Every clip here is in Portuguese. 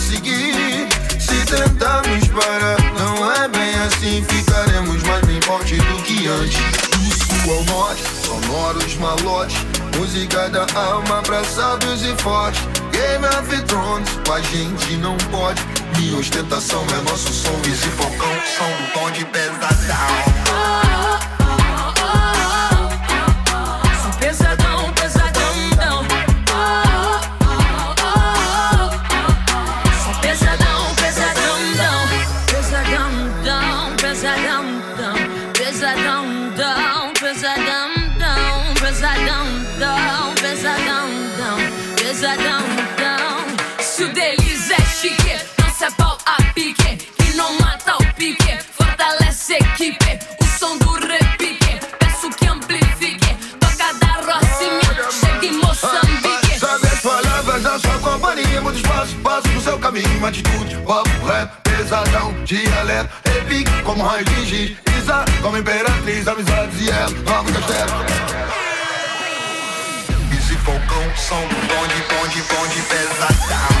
seguir. Se tentarmos parar, não é bem assim, ficaremos mais bem forte do que antes. Do sul ao norte, sonoros malotes, música da alma pra sábios e fortes. Game of Thrones, a gente não pode. Minha ostentação é nosso som, e Falcão são do tom de pesadão. Muito espaço, passo no seu caminho, uma atitude, papo reto, pesadão, dialeto, repique como raio de giz, Isa como imperatriz, amizades e ela, novo castelo. Isa e Falcão são do bonde, bonde, bonde, pesadão.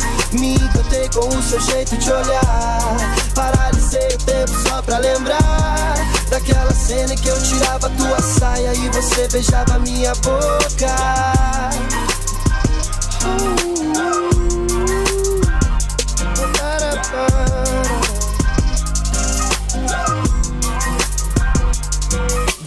Me encantei com o seu jeito de olhar. Paralisei o tempo só pra lembrar daquela cena que eu tirava tua saia e você beijava minha boca.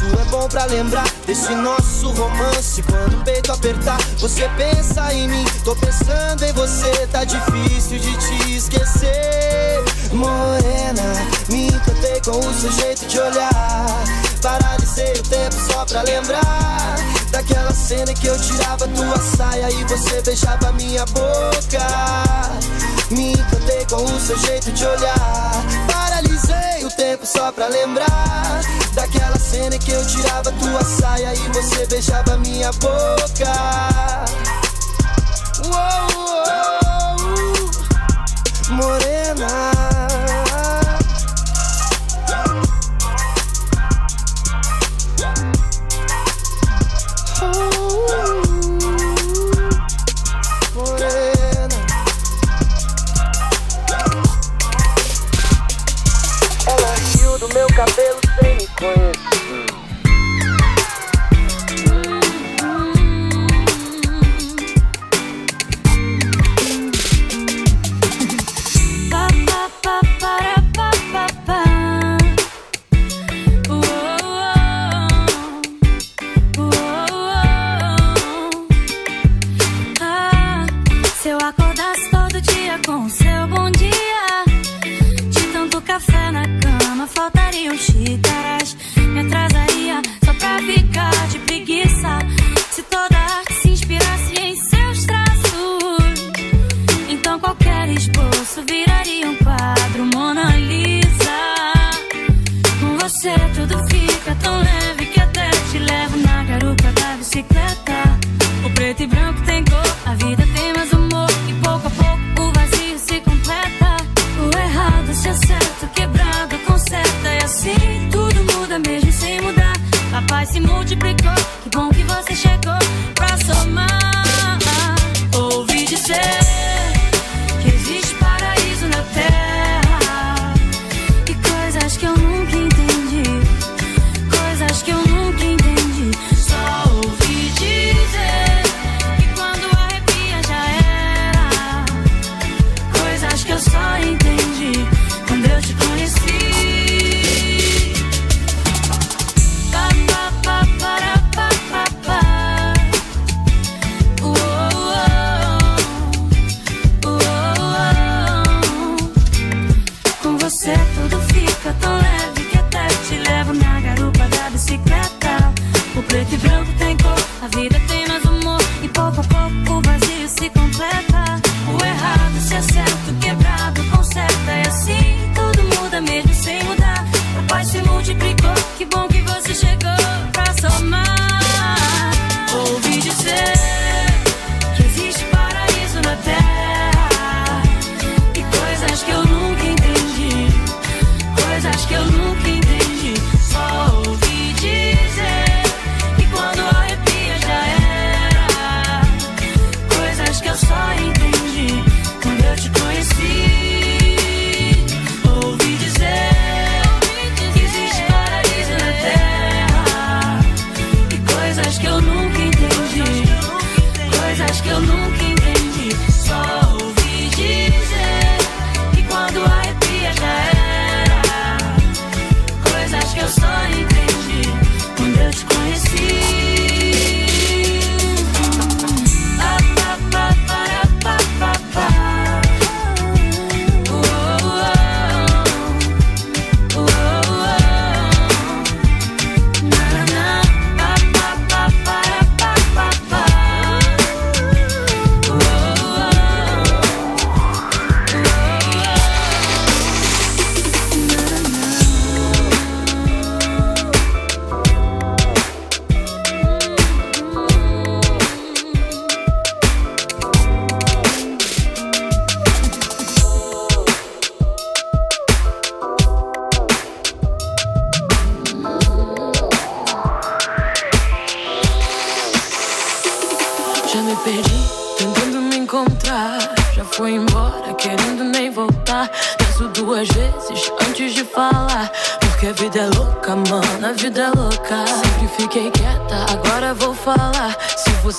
isso é bom pra lembrar desse nosso romance. Quando o peito apertar, você pensa em mim. Tô pensando em você, tá difícil de te esquecer. Morena, me encantei com o seu jeito de olhar. Paralisei o tempo só pra lembrar daquela cena que eu tirava tua saia e você beijava minha boca. Me encantei com o seu jeito de olhar. Paralisei o tempo só pra lembrar daquela cena que eu tirava tua saia e você beijava minha boca. Uou, uou, morena. Morena.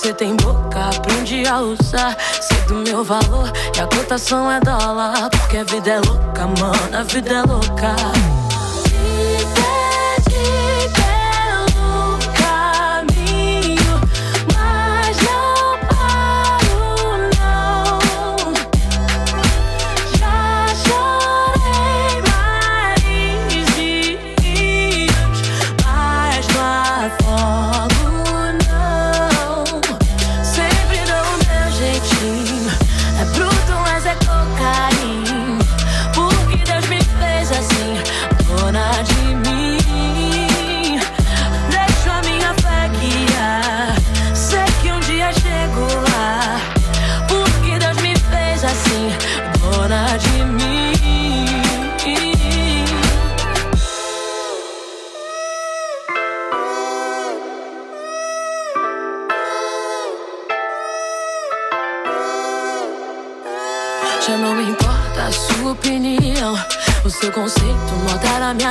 Você tem boca, aprende a usar. Sei do meu valor e a cotação é dólar. Porque a vida é louca, mano, a vida é louca.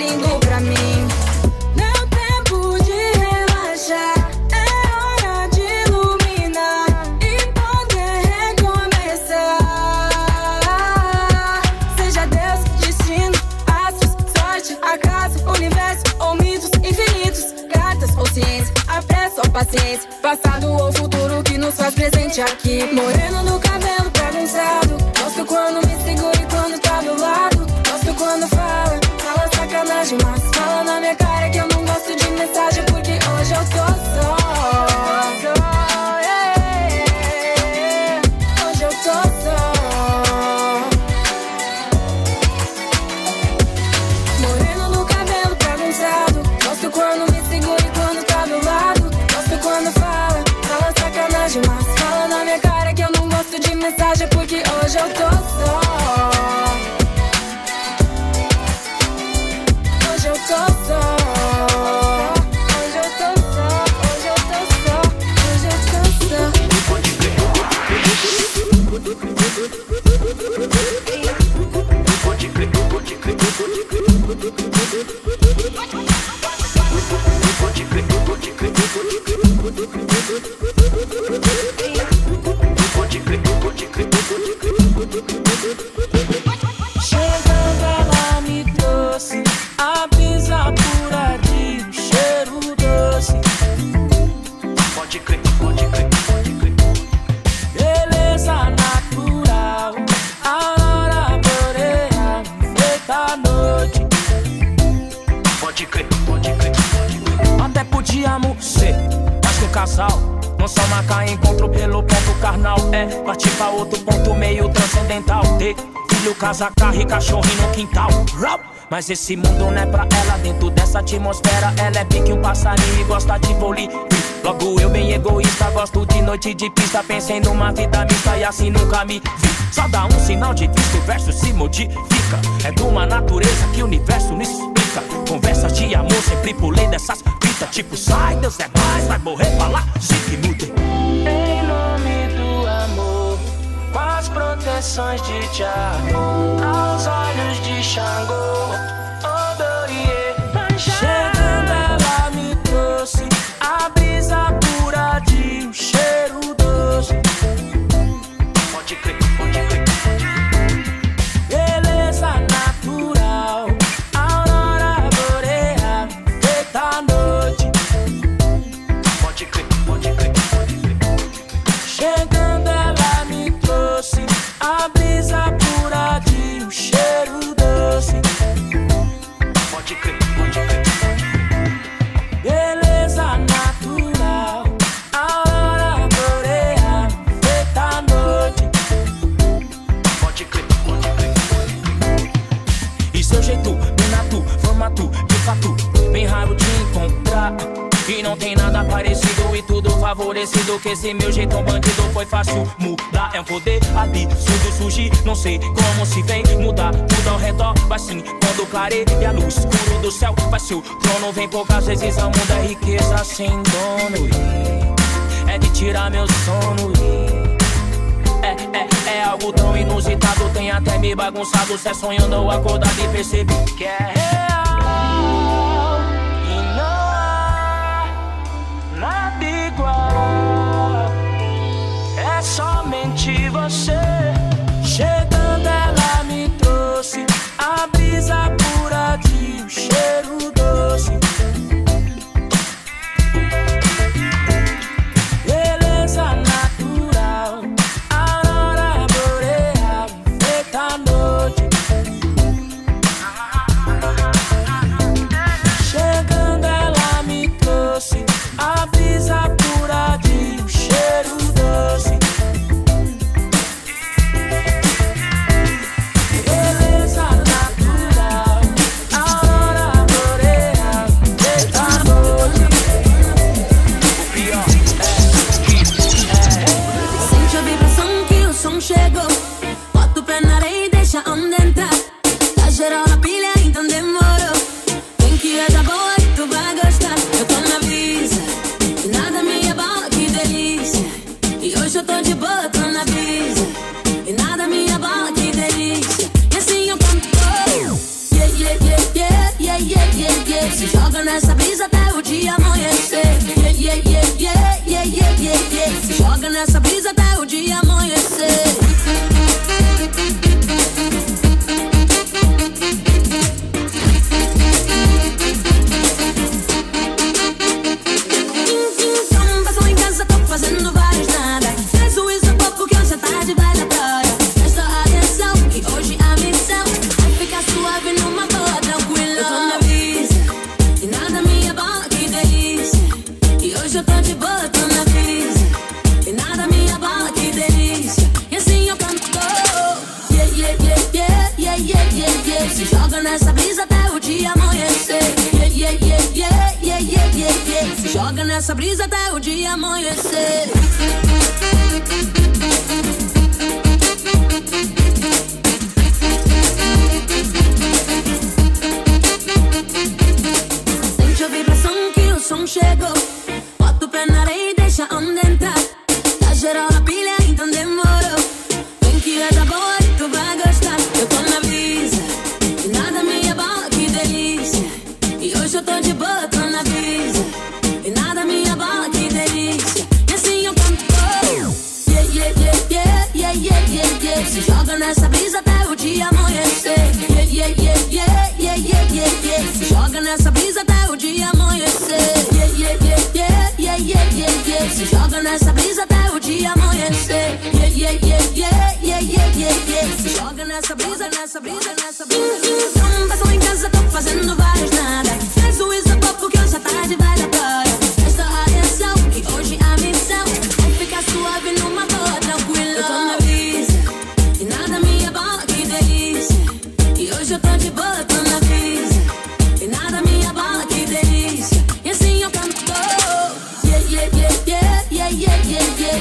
Lindo pra mim. Não tempo de relaxar, é hora de iluminar e poder recomeçar. Seja Deus, destino, astros, sorte, acaso, universo ou mitos infinitos, cartas ou ciência, a pressa ou paciência, passado ou futuro que nos faz presente aqui. Moreno no Mas esse mundo não é pra ela, dentro dessa atmosfera Ela é pique um passarinho e gosta de bolir Logo eu bem egoísta, gosto de noite de pista Pensei numa vida mista e assim nunca me vi. Só dá um sinal de vista, o verso se modifica. É de uma natureza que o universo nos explica. Conversas de amor, sempre pulei dessas pistas. Tipo, sai, Deus é mais, vai morrer falar sim. canções de Tiago aos olhos de Xangô. estabelecido que esse meu jeitão bandido foi fácil mudar. É um poder absurdo surgir, não sei como se vem mudar. Tudo ao redor, mas sim, quando clareia a luz escuro do céu, vai seu trono vem poucas vezes a mundo é riqueza sem dono. É de tirar meu sono. É, é, é algo tão inusitado, tem até me bagunçado. Se é sonhando ou acordado e percebi que é. Joga nessa brisa até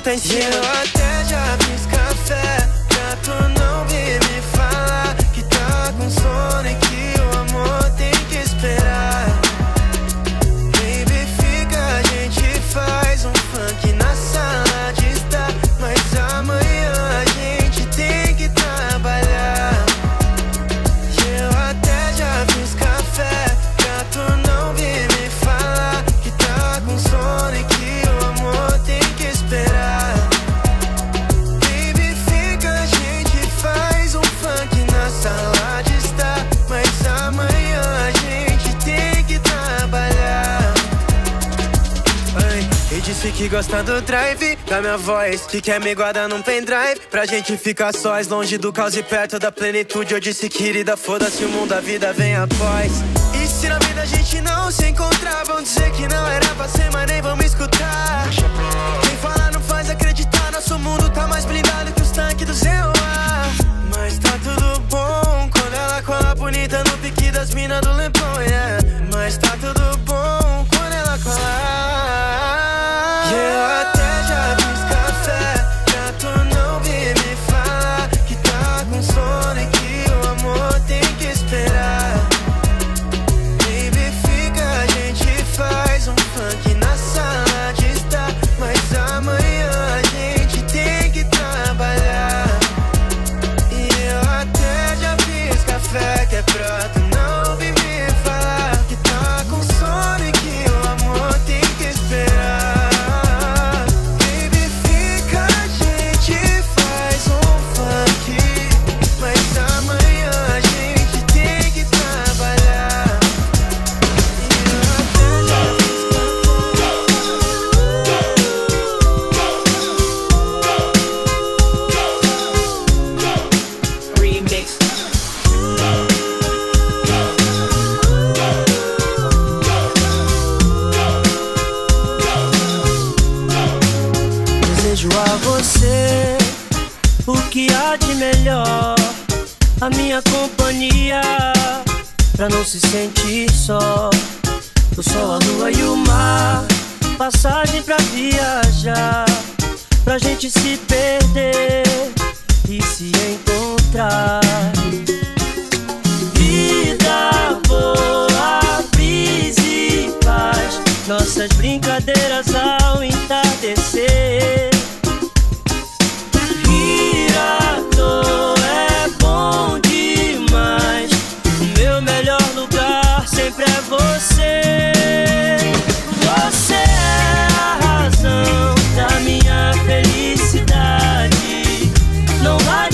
te tá em cima. Gostando do drive da minha voz. Que quer me guardar num pendrive. Pra gente ficar sós, longe do caos e perto da plenitude. Eu disse, querida, foda-se o mundo, a vida vem após. E se na vida a gente não se encontrar, vão dizer que não era pra ser, mas nem vão me escutar. Quem fala não faz acreditar, nosso mundo tá mais blindado que os tanques do ZEUA. Mas tá tudo bom quando ela cola bonita no pique das minas do Lempão, yeah. Mas tá tudo bom quando ela cola. minha companhia Pra não se sentir só. O sol, a lua e o mar Passagem pra viajar Pra gente se perder E se encontrar. Vida boa, brisa e paz Nossas brincadeiras ao entardecer. pra você. Você é a razão da minha felicidade. Não vai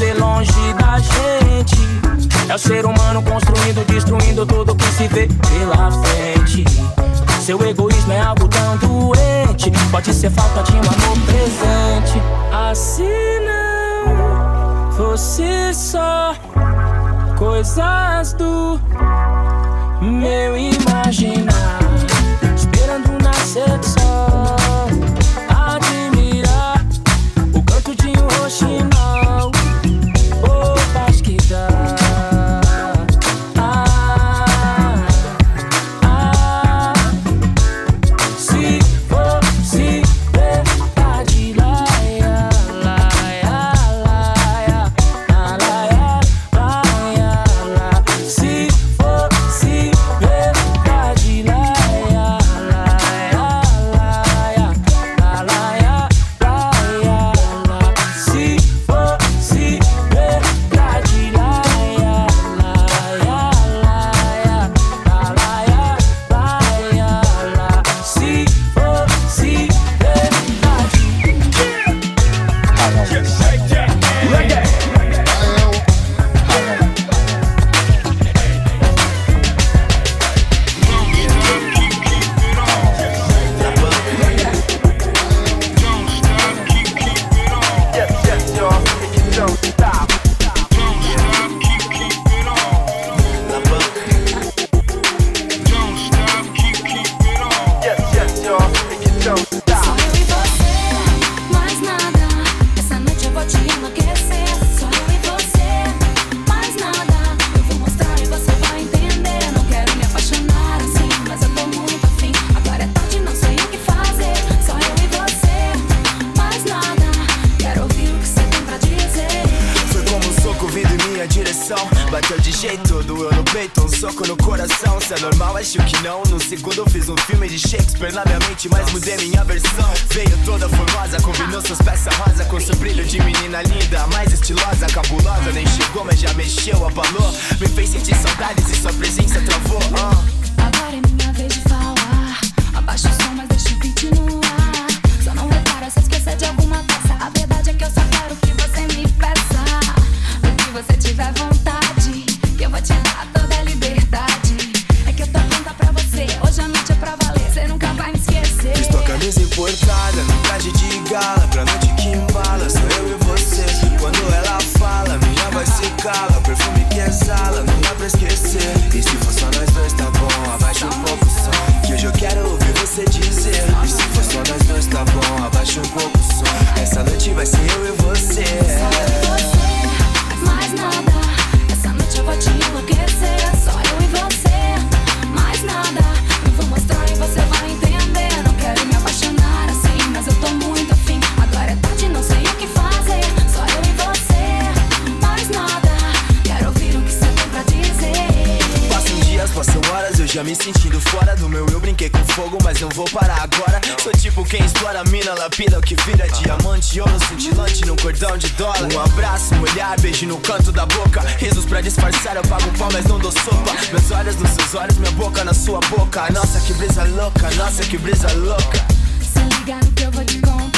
fazer longe da gente. É o ser humano construindo, destruindo tudo que se vê pela frente. Seu egoísmo é algo tão doente. Pode ser falta de um amor presente. Assim não, você só. Coisas do meu imaginar. Esperando nascer do vindo em minha direção Bateu de jeito, doeu no peito, um soco no coração Se é normal, acho que não No segundo fiz um filme de Shakespeare na minha mente Mas mudei minha versão Veio toda formosa, combinou suas peças rosa Com seu brilho de menina linda Mais estilosa, cabulosa Nem chegou, mas já mexeu, abalou Me fez sentir saudades e sua presença travou uh. No na traje de gala Pra noite que embala, sou eu e você. Quando ela fala, minha voz se cala Perfume que exala, não dá pra esquecer. E se for só nós dois, tá bom, abaixa um pouco o som Que hoje eu quero ouvir você dizer. E se for só nós dois, tá bom, abaixa um pouco o som. Essa noite vai ser eu e você. me sentindo fora do meu eu brinquei com fogo, mas não vou parar agora. Sou tipo quem explora a mina, lapida o que vira. Diamante, ouro cintilante num cordão de dólar. Um abraço, um olhar, beijo no canto da boca. Risos pra disfarçar, eu pago pau, mas não dou sopa. Meus olhos nos seus olhos, minha boca na sua boca. Nossa, que brisa louca, nossa, que brisa louca. Se liga no que eu vou te contar.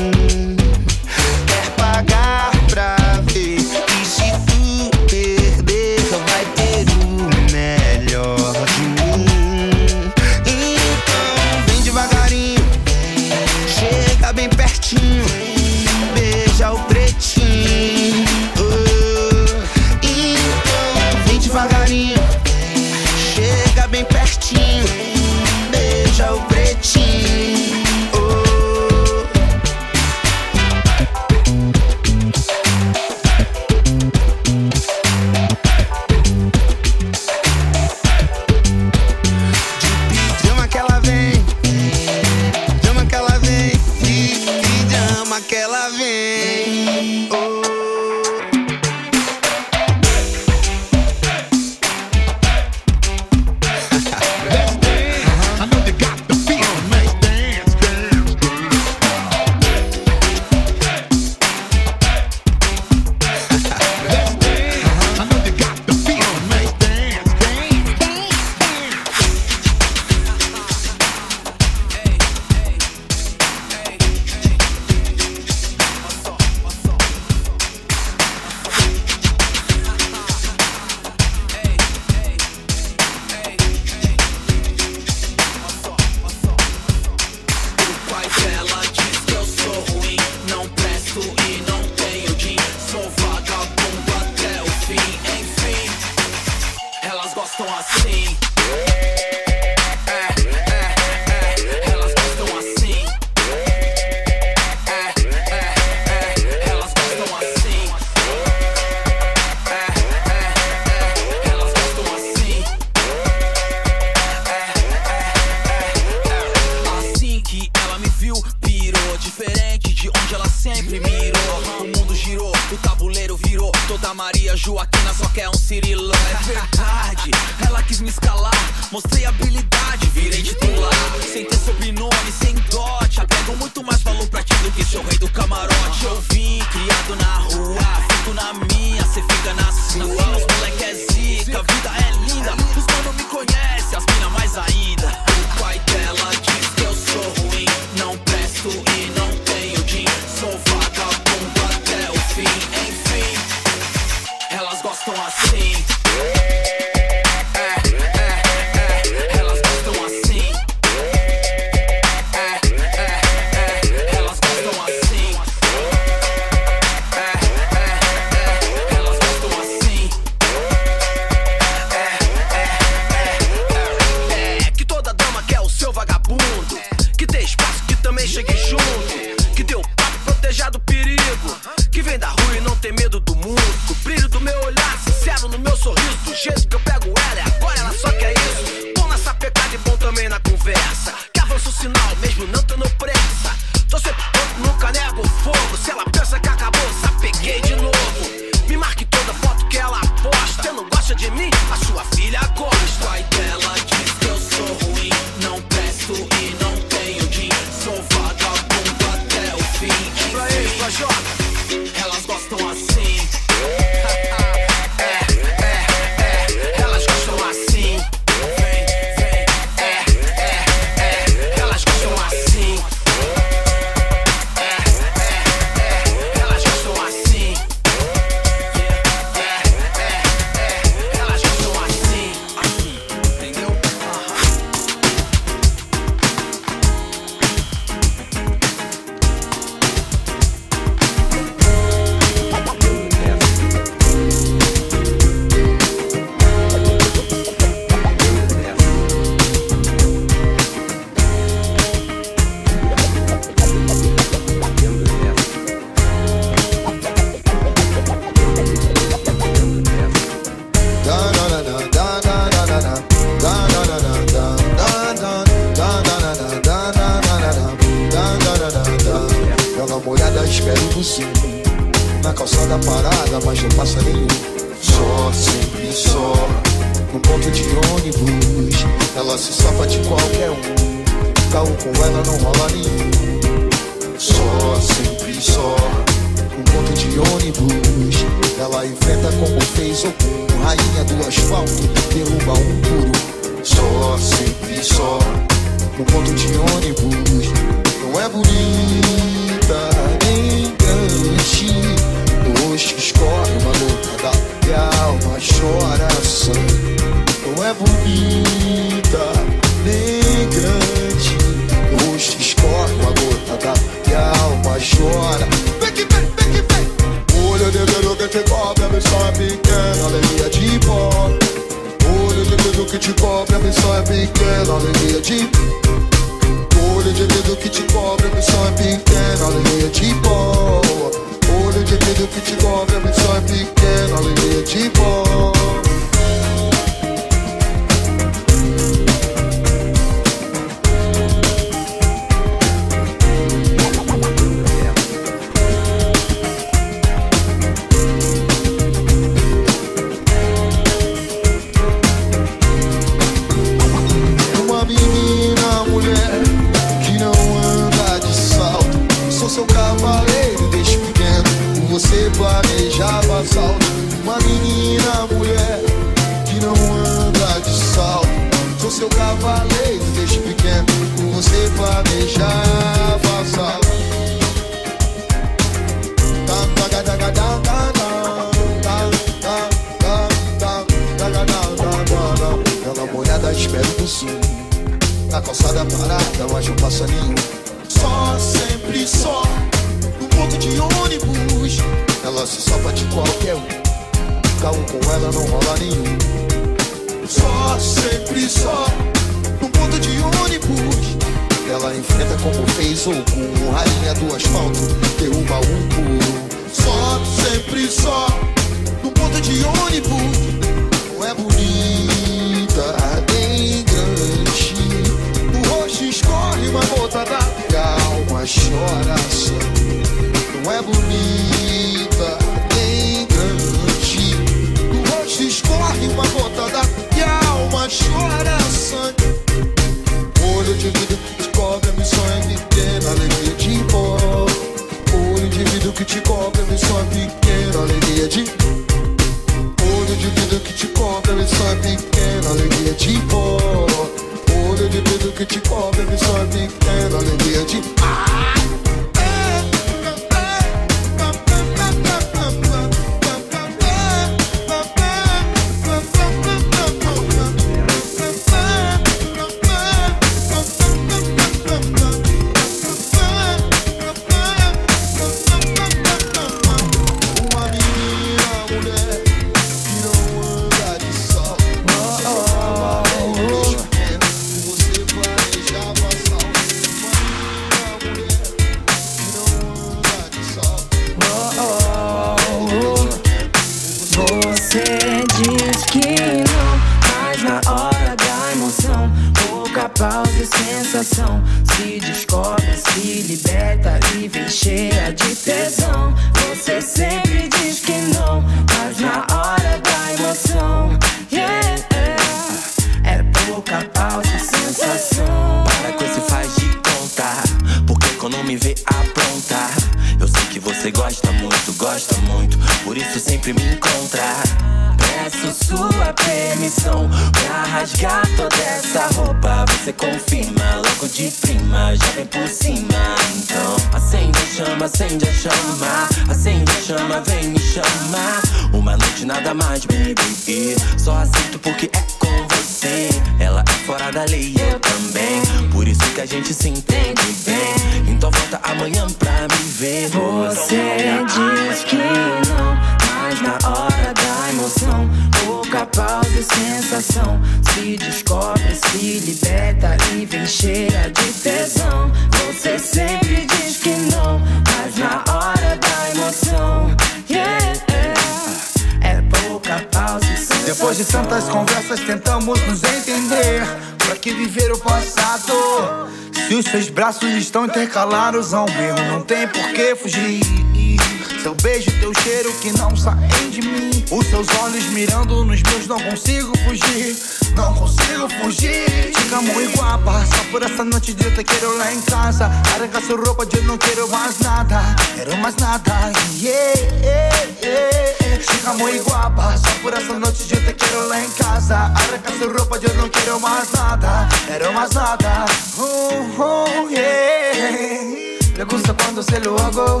De eu te quero lá em casa. Arranca sua roupa de eu não quero mais nada. Quero mais nada yeah, yeah, yeah. Chica muy guapa Só por essa noite de eu te quero lá em casa. Arranca sua roupa de eu não quero mais nada. Quero mais nada. Oh, oh, yeah. Le gusta cuando se lo hago.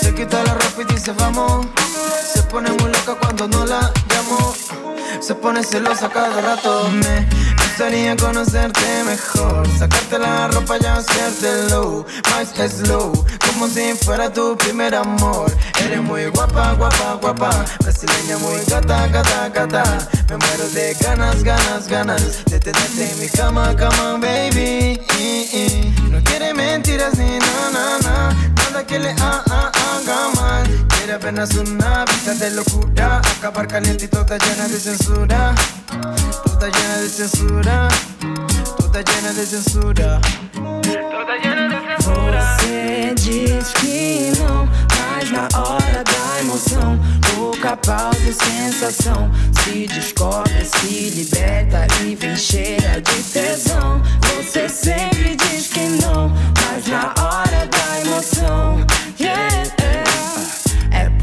Se quita la ropa y dice vamos Se pone muy loca cuando no la llamo. Se pone celosa cada rato. Me gustaría conocerte mejor. Sacarte la ropa y hacértelo. Más slow Como si fuera tu primer amor. Eres muy guapa, guapa, guapa. Brasileña muy gata, gata, gata. Me muero de ganas, ganas, ganas De tenerte en mi cama, cama, baby. No quiere mentiras ni na, na, na. Nada que le ha- ha- haga mal. Quiere apenas una vida de locura. Acabar caliente y toda llena de censura. Toda llena de censura Toda llena de censura Toda llena de Você diz que não, mas na hora da emoção, pouca pausa e sensação. Se descobre, se liberta e vem cheia de tesão. Você sempre diz que não, mas na hora da emoção, yeah,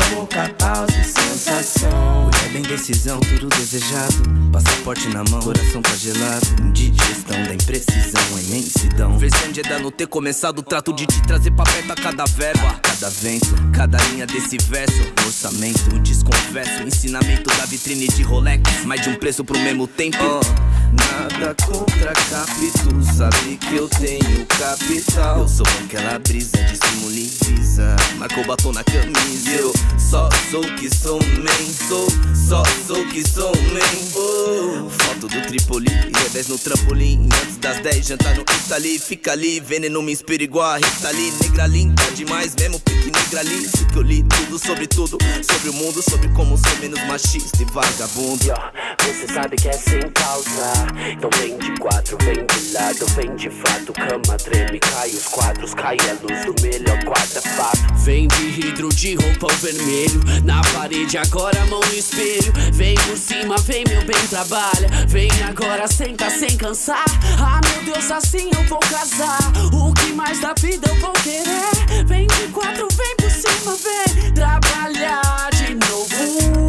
é pouca pausa e sensação. É bem decisão, tudo desejado. Passaporte na mão, coração tá gelado. Digestão da imprecisão, a imensidão. Versão de ainda não ter começado trato de te trazer pra perto a cada verba. Cada vento, cada linha desse verso. Orçamento, desconverso, ensinamento da vitrine de Rolex. Mais de um preço pro mesmo tempo. Ah, Nada contra capítulo, sabe que eu tenho capital. Eu sou aquela brisa de estímulo. Marcou batom na camisa. Eu só sou que sou man, sou, só sou que sou man. Oh. Foto do Tripoli, 10 no trampolim. Antes das 10, jantar no Itali. Fica ali, veneno me inspira igual a Rita Lee. Negra linda demais, mesmo pique negra ali. Isso que eu li tudo sobre tudo, sobre o mundo, sobre como ser menos machista e vagabundo. Você sabe que é sem causa. Então vem de quatro, vem de lado, vem de fato. Cama treme, cai os quadros, cai a luz do melhor quarto, é fato. Vem de hidro de roupa vermelho. Na parede, agora mão no espelho. Vem por cima, vem meu bem, trabalha. Vem agora, senta sem cansar. Ah, meu Deus, assim eu vou casar. O que mais da vida eu vou querer? Vem de quatro, vem por cima, vem trabalhar de novo.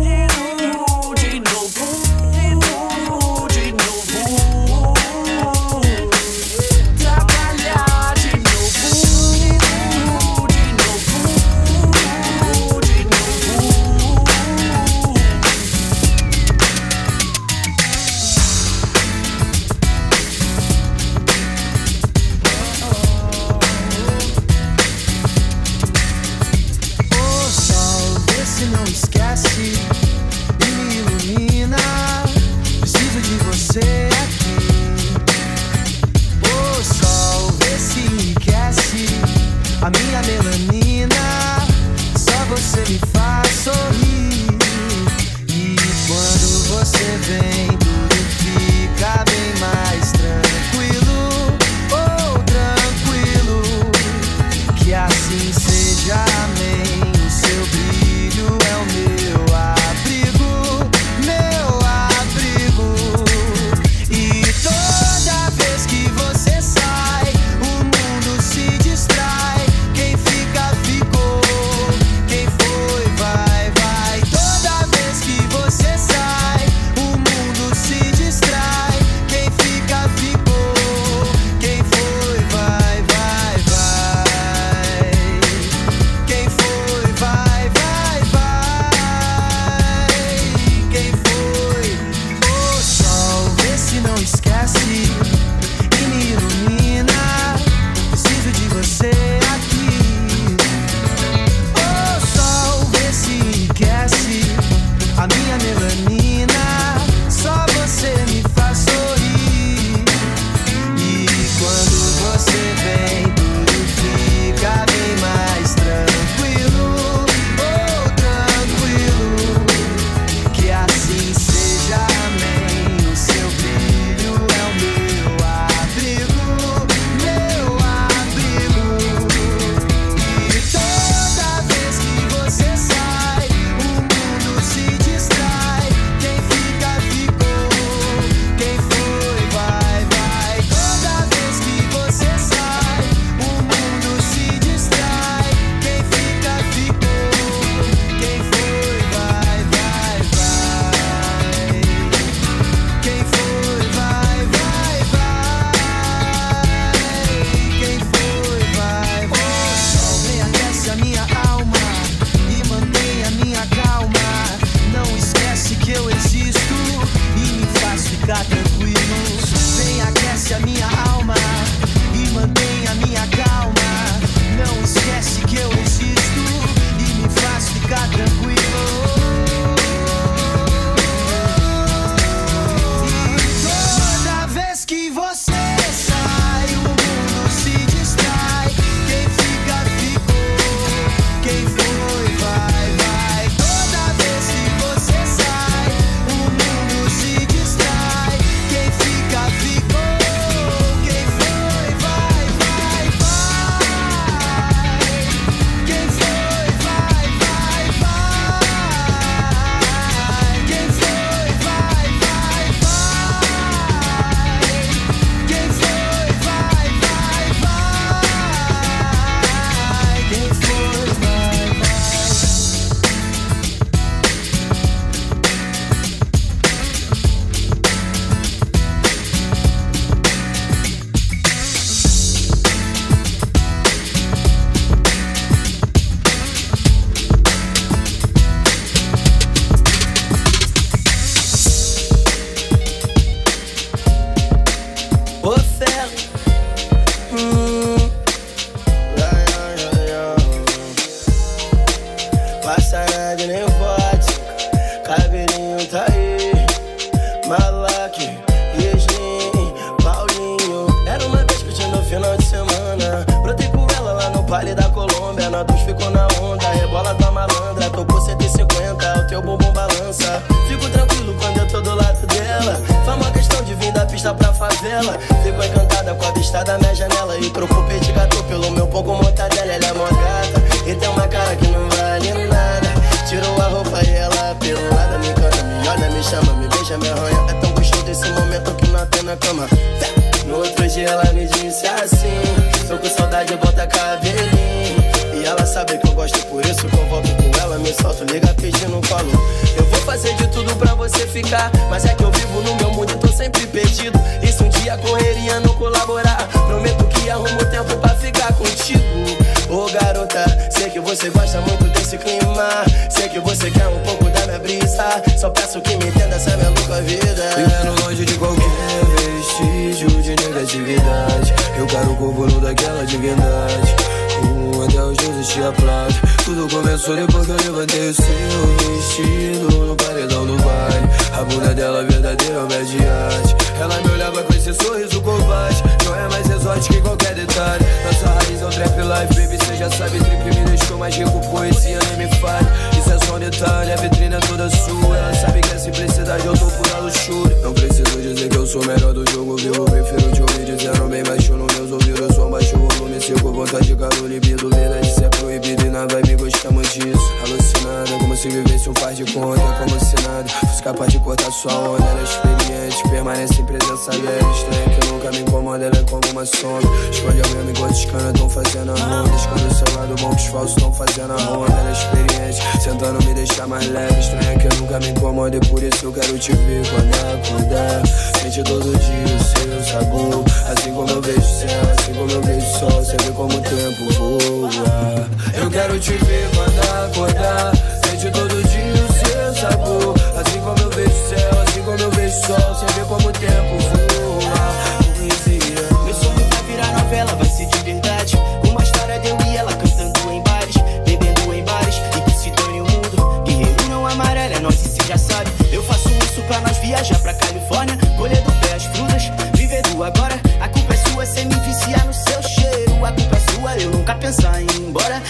Tudo começou depois que eu levantei o seu vestido no paredão do baile. A bunda dela verdadeira obra de arte. Ela me olhava com esse sorriso covarde. Não é mais exótico que qualquer detalhe. Nossa raiz é o trap life, baby. Cê já sabe, trip me deixou mais rico. Poesia nem me falha. Isso é só um detalhe, a vitrine é toda sua. Ela sabe simplicidade eu tô pura luxúria. Não preciso dizer que eu sou melhor do jogo vivo. Prefiro te ouvir dizendo bem baixo nos meus ouvidos. Som baixo o volume, sigo vontade, calor, libido. Verdade, isso é proibido e na vibe gostamos disso. Alucinada, como se vivesse um par de conta. Como se nada fosse capaz de cortar sua onda. Ela é experiente, permanece em presença leve. Estranha que nunca me incomoda, ela é como uma sombra. Esconde a mesma enquanto os canas tão fazendo a ronda. Esconde o seu lado bom que os falsos tão fazendo a ronda. Ela é experiente, tentando me deixar mais leve. Estranha que nunca me incomoda por isso eu quero te ver quando acordar. Sente todo dia o seu sabor. Assim como eu vejo o céu, assim como eu vejo o sol. Você vê como o tempo voa. Eu quero te ver quando acordar. Sente todo dia o seu sabor. Assim como eu vejo o céu, assim como eu vejo o sol. Você vê viajar pra Califórnia, colher do pé as frutas, viver do agora. A culpa é sua, cê me viciar no seu cheiro. A culpa é sua, eu nunca pensar em ir embora.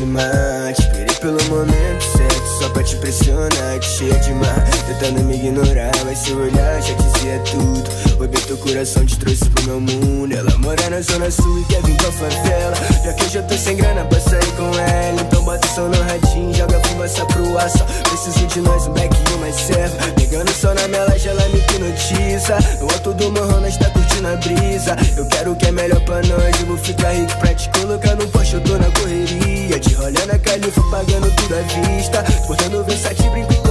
Ela meu flor de mate Esperei pelo momento certo, só pra te pressionar Te cheia de mar, tentando me ignorar Mas seu olhar já dizia tudo. Roubei teu coração, te trouxe pro meu mundo. Ela mora na zona sul e quer vir pra favela. Já que eu já tô sem grana pra sair com ela. Então bota o som no radinho, joga fumaça pro ar. Só preciso de nós, um back e uma serva Pegando só na laje, ela me hipnotiza. No alto do morro, nós tá curtindo a brisa. Eu quero o que é melhor pra nós Eu vou ficar rico pra te colocar no poste Eu tô na correria Rolê na califa, pagando tudo à vista. Portando versátil, brinco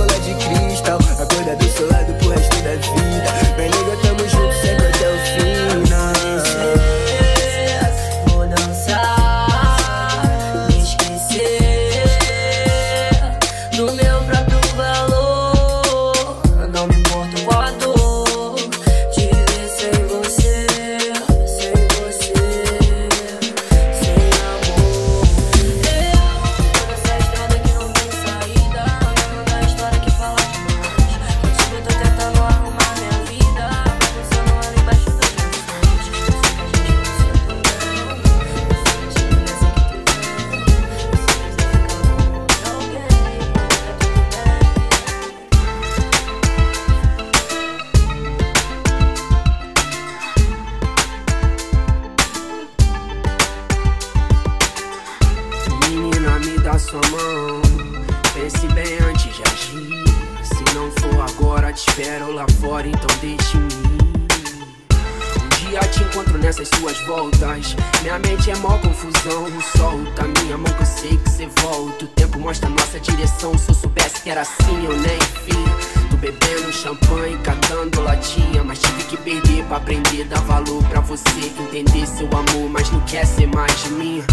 Solta minha mão que eu sei que cê volta. O tempo mostra nossa direção. Se eu soubesse que era assim, eu nem vi. Tô bebendo champanhe, catando latinha. Mas tive que perder pra aprender. Dar valor pra você. Entender seu amor, mas não quer ser mais de mim.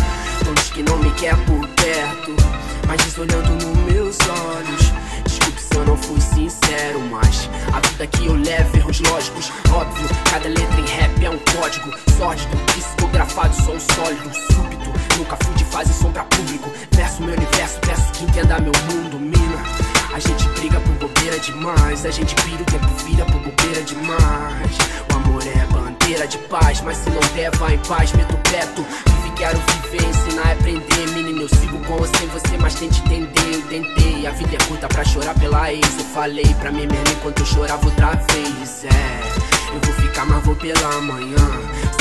Diz que não me quer por perto. Mas diz olhando nos meus olhos. Desculpe se eu não fui sincero, mas a vida que eu levo, erros lógicos, óbvio. Cada letra em rap é um código sórdido, psicografado, som sólido, súbito. Nunca fui de fase som pra público. Verso meu universo, peço que entenda meu mundo, mina. A gente briga por bobeira demais, a gente pira o tempo vira por bobeira demais. O amor é bandeira de paz, mas se não der, vai em paz, meto o peto. Vive, quero viver, ensinar é aprender. Menino, eu sigo com ou sem você, mas tente entender, eu tentei. A vida é curta pra chorar pela ex. Eu falei pra mim mesmo enquanto eu chorava outra vez. É, eu vou ficar, mas vou pela manhã.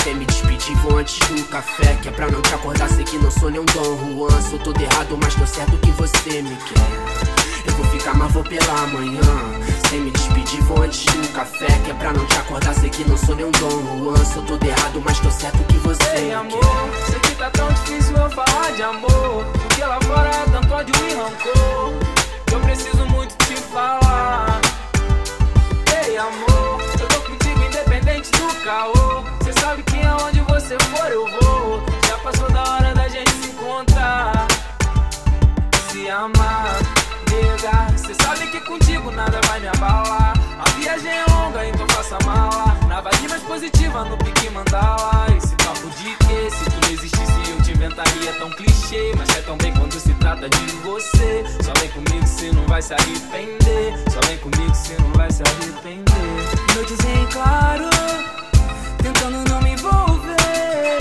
Sem me despedir, vou antes do café. Que é pra não te acordar, sei que não sou nenhum Dom Juan. Sou todo errado, mas tô certo que você me quer. Eu vou ficar, mas vou pela manhã. Sem me despedir, vou antes do café. Que é pra não te acordar, sei que não sou nenhum Dom Juan. Sou todo errado, mas tô certo que você Ei, me amor, quer. sei que tá tão difícil eu falar de amor. Porque lá fora é tanto ódio e rancor. que Eu preciso muito te falar. Ei, amor, caô. Cê sabe que aonde você for eu vou. Já passou da hora da gente se encontrar. Se amar, nega. Cê sabe que contigo nada vai me abalar. A viagem é longa, então faça mala. Na vibe mais positiva, no pique mandala. Esse papo de que se tu existisse eu te inventaria tão clichê. Mas é tão bem quando se trata de você. Só vem comigo, cê não vai se arrepender. Só vem comigo, cê não vai se arrepender tentando não me envolver.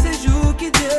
Seja o que Deus